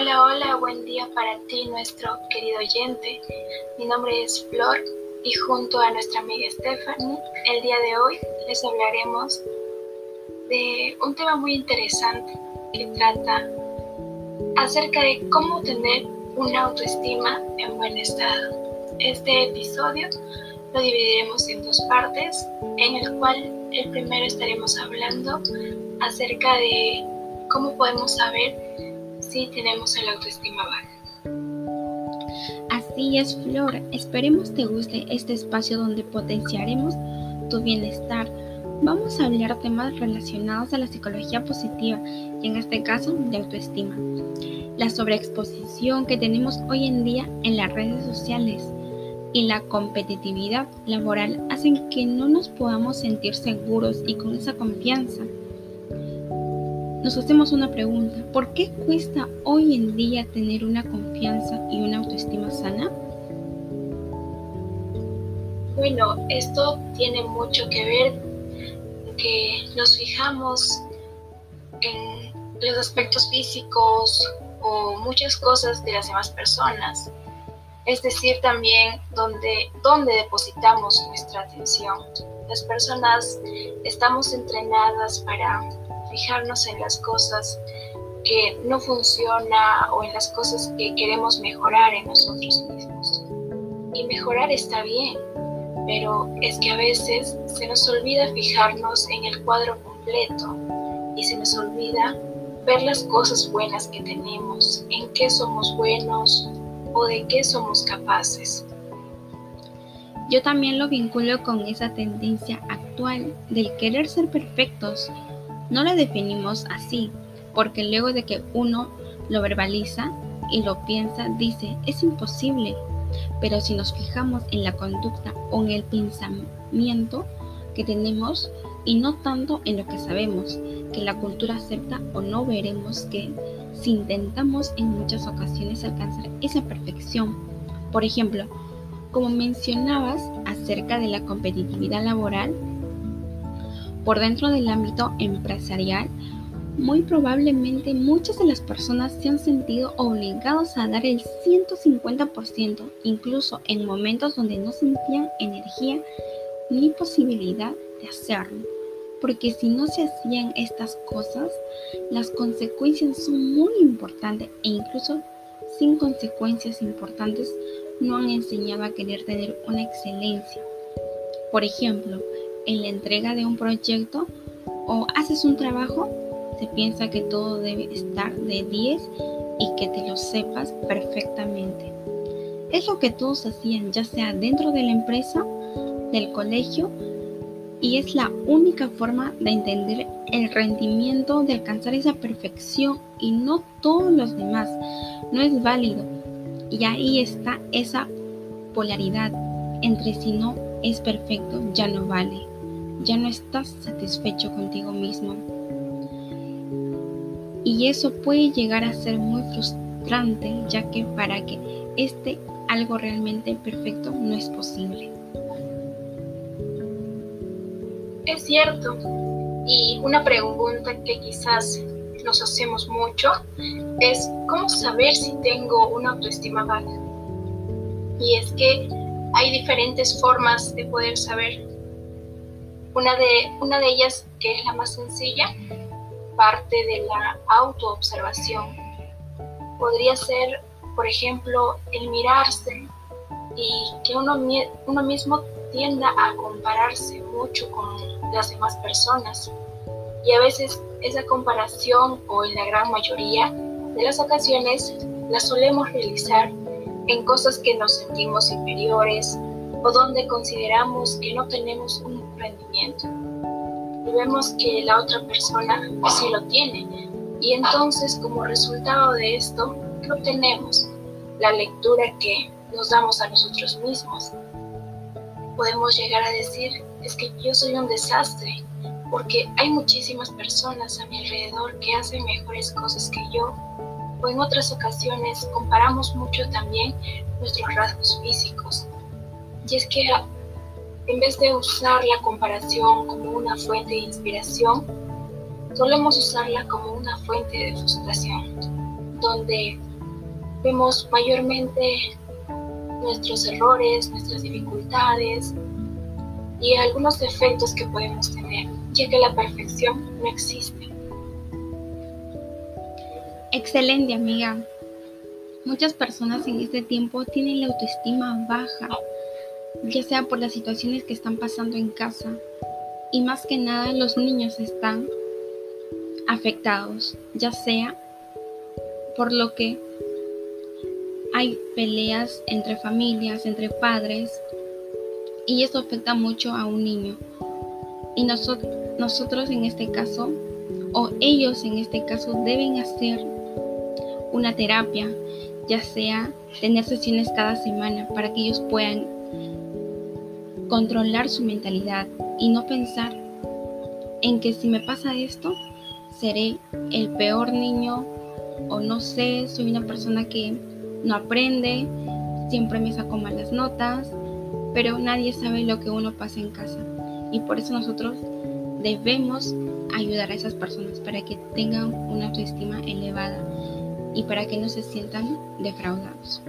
Hola, hola, buen día para ti, nuestro querido oyente. Mi nombre es Flor y junto a nuestra amiga Stephanie, el día de hoy les hablaremos de un tema muy interesante que trata acerca de cómo tener una autoestima en buen estado. Este episodio lo dividiremos en dos partes, en el cual el primero estaremos hablando acerca de cómo podemos saber si tenemos el autoestima baja. Así es, Flor. Esperemos te guste este espacio donde potenciaremos tu bienestar. Vamos a hablar temas relacionados a la psicología positiva y en este caso de autoestima. La sobreexposición que tenemos hoy en día en las redes sociales y la competitividad laboral hacen que no nos podamos sentir seguros y con esa confianza nos hacemos una pregunta, ¿por qué cuesta hoy en día tener una confianza y una autoestima sana? Bueno, esto tiene mucho que ver que nos fijamos en los aspectos físicos o muchas cosas de las demás personas. Es decir, también donde, donde depositamos nuestra atención. Las personas estamos entrenadas para fijarnos en las cosas que no funciona o en las cosas que queremos mejorar en nosotros mismos. Y mejorar está bien, pero es que a veces se nos olvida fijarnos en el cuadro completo y se nos olvida ver las cosas buenas que tenemos, en qué somos buenos o de qué somos capaces. Yo también lo vinculo con esa tendencia actual del querer ser perfectos no la definimos así, porque luego de que uno lo verbaliza y lo piensa, dice, es imposible. Pero si nos fijamos en la conducta o en el pensamiento que tenemos y no tanto en lo que sabemos, que la cultura acepta o no, veremos que si intentamos en muchas ocasiones alcanzar esa perfección, por ejemplo, como mencionabas acerca de la competitividad laboral, por dentro del ámbito empresarial, muy probablemente muchas de las personas se han sentido obligados a dar el 150%, incluso en momentos donde no sentían energía ni posibilidad de hacerlo. Porque si no se hacían estas cosas, las consecuencias son muy importantes e incluso sin consecuencias importantes no han enseñado a querer tener una excelencia. Por ejemplo, en la entrega de un proyecto o haces un trabajo, se piensa que todo debe estar de 10 y que te lo sepas perfectamente. Es lo que todos hacían, ya sea dentro de la empresa, del colegio, y es la única forma de entender el rendimiento, de alcanzar esa perfección y no todos los demás. No es válido. Y ahí está esa polaridad entre si no es perfecto, ya no vale ya no estás satisfecho contigo mismo. Y eso puede llegar a ser muy frustrante, ya que para que esté algo realmente perfecto no es posible. Es cierto. Y una pregunta que quizás nos hacemos mucho es cómo saber si tengo una autoestima baja. Y es que hay diferentes formas de poder saber una de, una de ellas, que es la más sencilla, parte de la autoobservación. Podría ser, por ejemplo, el mirarse y que uno, uno mismo tienda a compararse mucho con las demás personas. Y a veces esa comparación, o en la gran mayoría de las ocasiones, la solemos realizar en cosas que nos sentimos inferiores o donde consideramos que no tenemos un rendimiento. Y vemos que la otra persona sí lo tiene. Y entonces como resultado de esto, ¿qué obtenemos? La lectura que nos damos a nosotros mismos. Podemos llegar a decir, es que yo soy un desastre, porque hay muchísimas personas a mi alrededor que hacen mejores cosas que yo. O en otras ocasiones comparamos mucho también nuestros rasgos físicos. Y es que en vez de usar la comparación como una fuente de inspiración, solemos usarla como una fuente de frustración, donde vemos mayormente nuestros errores, nuestras dificultades y algunos defectos que podemos tener, ya que la perfección no existe. Excelente, amiga. Muchas personas en este tiempo tienen la autoestima baja, ya sea por las situaciones que están pasando en casa. Y más que nada los niños están afectados, ya sea por lo que hay peleas entre familias, entre padres, y eso afecta mucho a un niño. Y nosotros, nosotros en este caso, o ellos en este caso, deben hacer una terapia, ya sea tener sesiones cada semana para que ellos puedan controlar su mentalidad y no pensar en que si me pasa esto, seré el peor niño o no sé, soy una persona que no aprende, siempre me saco malas notas, pero nadie sabe lo que uno pasa en casa. Y por eso nosotros debemos ayudar a esas personas para que tengan una autoestima elevada y para que no se sientan defraudados.